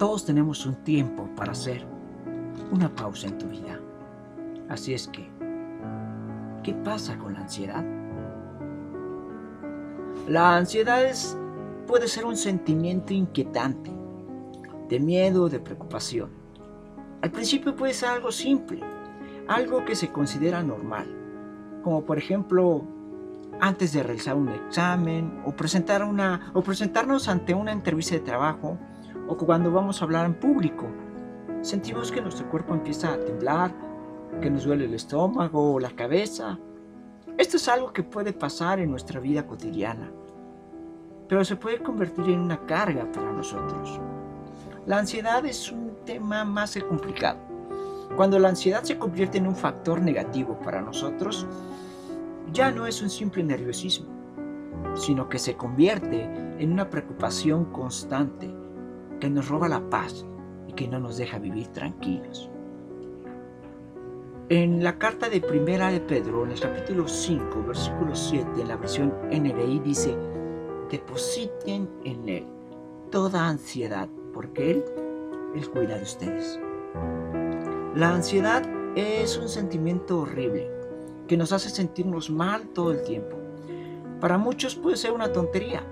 Todos tenemos un tiempo para hacer una pausa en tu vida. Así es que, ¿qué pasa con la ansiedad? La ansiedad puede ser un sentimiento inquietante, de miedo, de preocupación. Al principio puede ser algo simple, algo que se considera normal, como por ejemplo antes de realizar un examen o, presentar una, o presentarnos ante una entrevista de trabajo o cuando vamos a hablar en público. Sentimos que nuestro cuerpo empieza a temblar, que nos duele el estómago o la cabeza. Esto es algo que puede pasar en nuestra vida cotidiana, pero se puede convertir en una carga para nosotros. La ansiedad es un tema más complicado cuando la ansiedad se convierte en un factor negativo para nosotros, ya no es un simple nerviosismo, sino que se convierte en una preocupación constante que nos roba la paz y que no nos deja vivir tranquilos. En la carta de primera de Pedro, en el capítulo 5, versículo 7, en la versión NBI dice, depositen en Él toda ansiedad, porque Él, Él cuida de ustedes. La ansiedad es un sentimiento horrible que nos hace sentirnos mal todo el tiempo. Para muchos puede ser una tontería.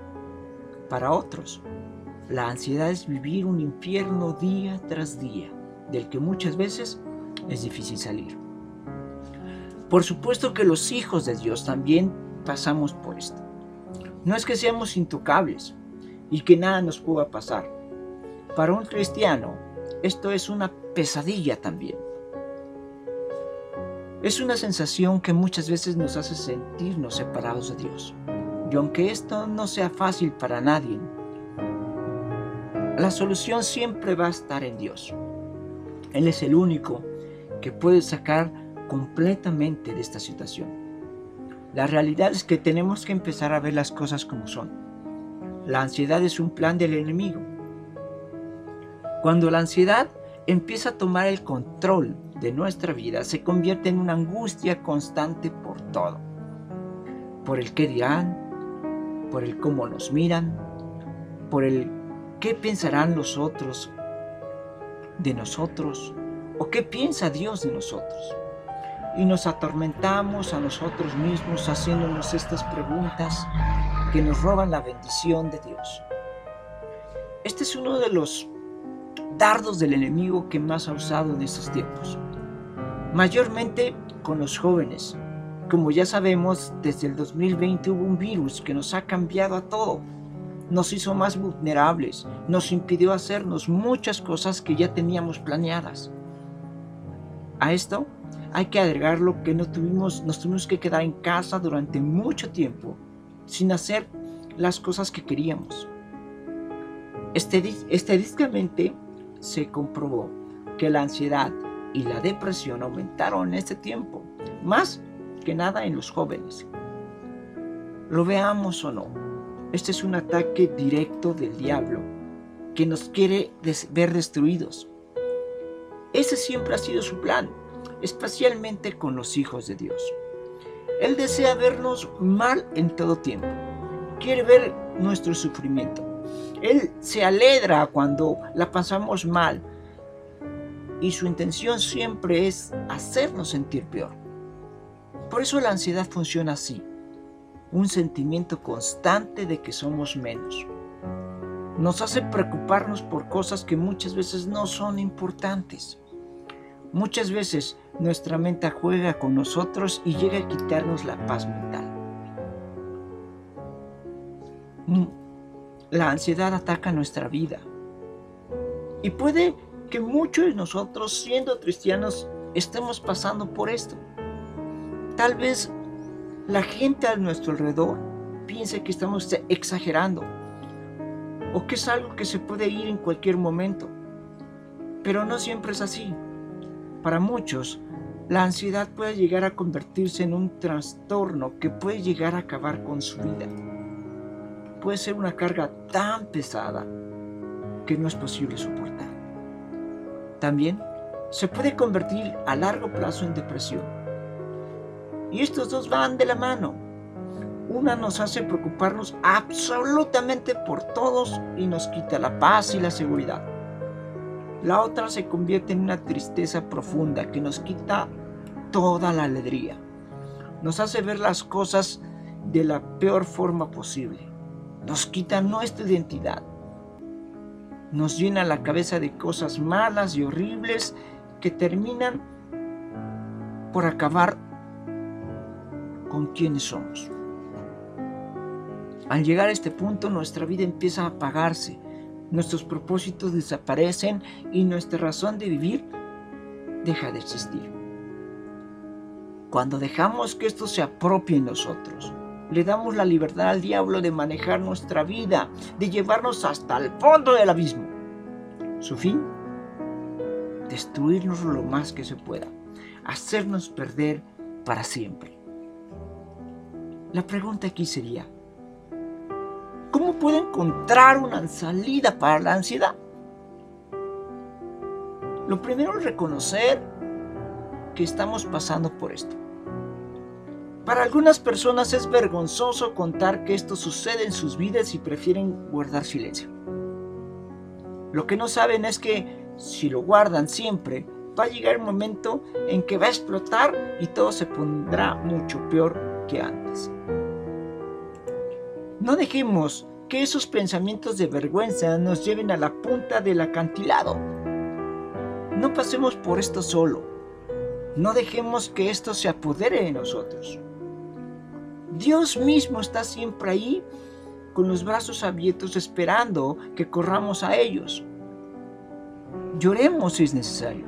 Para otros, la ansiedad es vivir un infierno día tras día, del que muchas veces es difícil salir. Por supuesto que los hijos de Dios también pasamos por esto. No es que seamos intocables y que nada nos pueda pasar. Para un cristiano, esto es una pesadilla también. Es una sensación que muchas veces nos hace sentirnos separados de Dios. Y aunque esto no sea fácil para nadie, la solución siempre va a estar en Dios. Él es el único que puede sacar completamente de esta situación. La realidad es que tenemos que empezar a ver las cosas como son. La ansiedad es un plan del enemigo. Cuando la ansiedad empieza a tomar el control de nuestra vida, se convierte en una angustia constante por todo. Por el qué dirán, por el cómo nos miran, por el qué pensarán los otros de nosotros o qué piensa Dios de nosotros. Y nos atormentamos a nosotros mismos haciéndonos estas preguntas que nos roban la bendición de Dios. Este es uno de los dardos del enemigo que más ha usado en estos tiempos. Mayormente con los jóvenes. Como ya sabemos, desde el 2020 hubo un virus que nos ha cambiado a todo. Nos hizo más vulnerables, nos impidió hacernos muchas cosas que ya teníamos planeadas. A esto hay que agregar lo que no tuvimos, nos tuvimos que quedar en casa durante mucho tiempo sin hacer las cosas que queríamos. Estadísticamente se comprobó que la ansiedad y la depresión aumentaron en este tiempo, más que nada en los jóvenes. Lo veamos o no, este es un ataque directo del diablo que nos quiere ver destruidos. Ese siempre ha sido su plan, especialmente con los hijos de Dios. Él desea vernos mal en todo tiempo. Quiere ver nuestro sufrimiento. Él se alegra cuando la pasamos mal y su intención siempre es hacernos sentir peor. Por eso la ansiedad funciona así, un sentimiento constante de que somos menos. Nos hace preocuparnos por cosas que muchas veces no son importantes. Muchas veces nuestra mente juega con nosotros y llega a quitarnos la paz mental. La ansiedad ataca nuestra vida y puede que muchos de nosotros, siendo cristianos, estemos pasando por esto. Tal vez la gente a nuestro alrededor piense que estamos exagerando o que es algo que se puede ir en cualquier momento. Pero no siempre es así. Para muchos, la ansiedad puede llegar a convertirse en un trastorno que puede llegar a acabar con su vida puede ser una carga tan pesada que no es posible soportar. También se puede convertir a largo plazo en depresión. Y estos dos van de la mano. Una nos hace preocuparnos absolutamente por todos y nos quita la paz y la seguridad. La otra se convierte en una tristeza profunda que nos quita toda la alegría. Nos hace ver las cosas de la peor forma posible. Nos quita nuestra identidad. Nos llena la cabeza de cosas malas y horribles que terminan por acabar con quienes somos. Al llegar a este punto nuestra vida empieza a apagarse, nuestros propósitos desaparecen y nuestra razón de vivir deja de existir. Cuando dejamos que esto se apropie en nosotros, le damos la libertad al diablo de manejar nuestra vida, de llevarnos hasta el fondo del abismo. Su fin, destruirnos lo más que se pueda, hacernos perder para siempre. La pregunta aquí sería, ¿cómo puedo encontrar una salida para la ansiedad? Lo primero es reconocer que estamos pasando por esto. Para algunas personas es vergonzoso contar que esto sucede en sus vidas y prefieren guardar silencio. Lo que no saben es que si lo guardan siempre, va a llegar el momento en que va a explotar y todo se pondrá mucho peor que antes. No dejemos que esos pensamientos de vergüenza nos lleven a la punta del acantilado. No pasemos por esto solo. No dejemos que esto se apodere de nosotros. Dios mismo está siempre ahí con los brazos abiertos esperando que corramos a ellos. Lloremos si es necesario.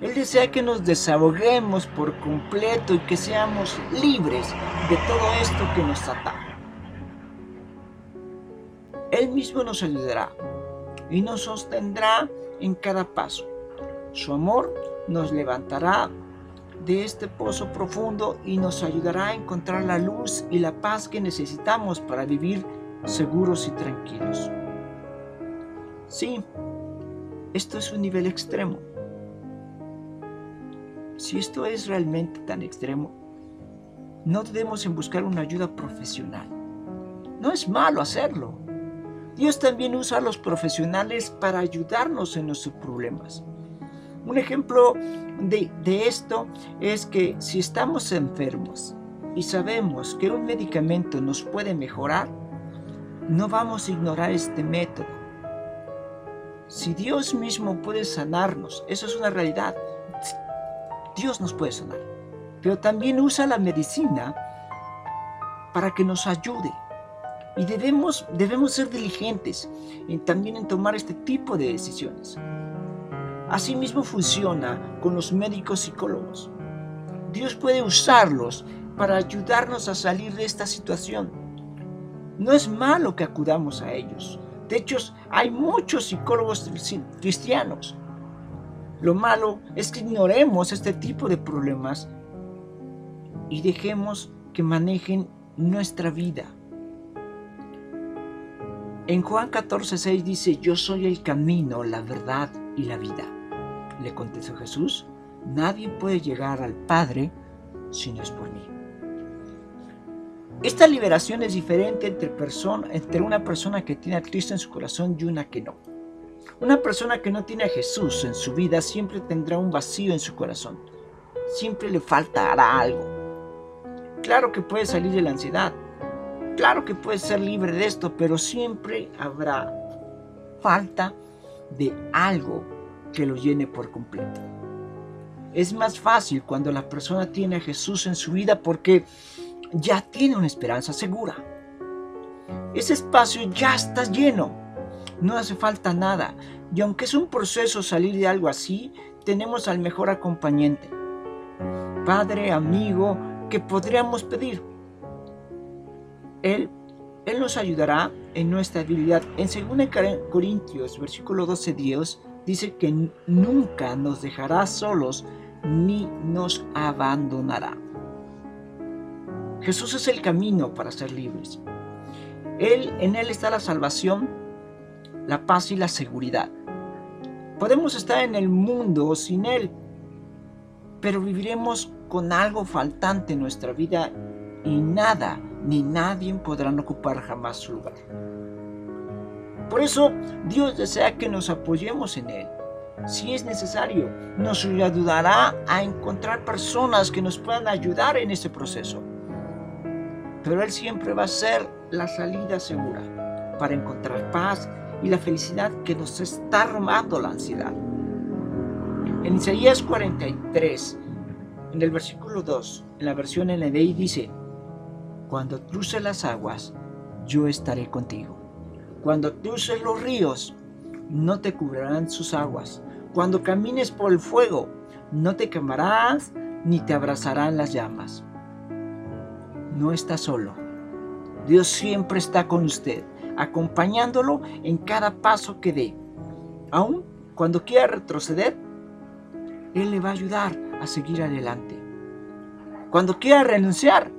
Él desea que nos desahoguemos por completo y que seamos libres de todo esto que nos ataca. Él mismo nos ayudará y nos sostendrá en cada paso. Su amor nos levantará de este pozo profundo y nos ayudará a encontrar la luz y la paz que necesitamos para vivir seguros y tranquilos. Sí, esto es un nivel extremo. Si esto es realmente tan extremo, no debemos en buscar una ayuda profesional. No es malo hacerlo. Dios también usa a los profesionales para ayudarnos en nuestros problemas. Un ejemplo de, esto es que si estamos enfermos y sabemos que un medicamento nos puede mejorar, no vamos a ignorar este método. Si Dios mismo puede sanarnos, eso es una realidad. Dios nos puede sanar. Pero también usa la medicina para que nos ayude. Y debemos, debemos ser diligentes en, también en tomar este tipo de decisiones. Asimismo funciona con los médicos psicólogos. Dios puede usarlos para ayudarnos a salir de esta situación. No es malo que acudamos a ellos. De hecho, hay muchos psicólogos cristianos. Lo malo es que ignoremos este tipo de problemas y dejemos que manejen nuestra vida. En Juan 14:6 dice, yo soy el camino, la verdad y la vida le contestó Jesús, nadie puede llegar al Padre si no es por mí. Esta liberación es diferente entre, persona, entre una persona que tiene a Cristo en su corazón y una que no. Una persona que no tiene a Jesús en su vida siempre tendrá un vacío en su corazón. Siempre le faltará algo. Claro que puede salir de la ansiedad. Claro que puede ser libre de esto, pero siempre habrá falta de algo que lo llene por completo. Es más fácil cuando la persona tiene a Jesús en su vida porque ya tiene una esperanza segura. Ese espacio ya está lleno. No hace falta nada. Y aunque es un proceso salir de algo así, tenemos al mejor acompañante. Padre, amigo, que podríamos pedir. Él, Él nos ayudará en nuestra debilidad. En 2 Corintios, versículo 12, Dios dice que nunca nos dejará solos ni nos abandonará. Jesús es el camino para ser libres. Él, en Él está la salvación, la paz y la seguridad. Podemos estar en el mundo sin Él, pero viviremos con algo faltante en nuestra vida y nada ni nadie podrán ocupar jamás su lugar. Por eso Dios desea que nos apoyemos en Él, si es necesario, nos ayudará a encontrar personas que nos puedan ayudar en ese proceso. Pero Él siempre va a ser la salida segura para encontrar paz y la felicidad que nos está robando la ansiedad. En Isaías 43, en el versículo 2, en la versión NDI dice, Cuando cruces las aguas, yo estaré contigo. Cuando cruces los ríos, no te cubrirán sus aguas. Cuando camines por el fuego, no te quemarás ni te abrazarán las llamas. No está solo. Dios siempre está con usted, acompañándolo en cada paso que dé. Aun cuando quiera retroceder, Él le va a ayudar a seguir adelante. Cuando quiera renunciar,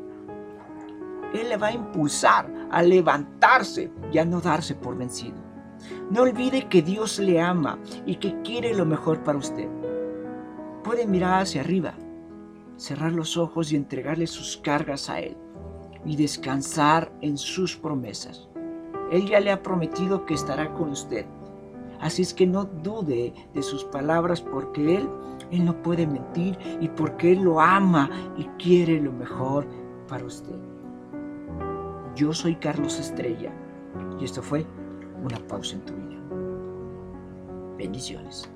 Él le va a impulsar a levantarse y a no darse por vencido. No olvide que Dios le ama y que quiere lo mejor para usted. Puede mirar hacia arriba, cerrar los ojos y entregarle sus cargas a Él y descansar en sus promesas. Él ya le ha prometido que estará con usted. Así es que no dude de sus palabras porque Él, Él no puede mentir y porque Él lo ama y quiere lo mejor para usted. Yo soy Carlos Estrella y esto fue una pausa en tu vida. Bendiciones.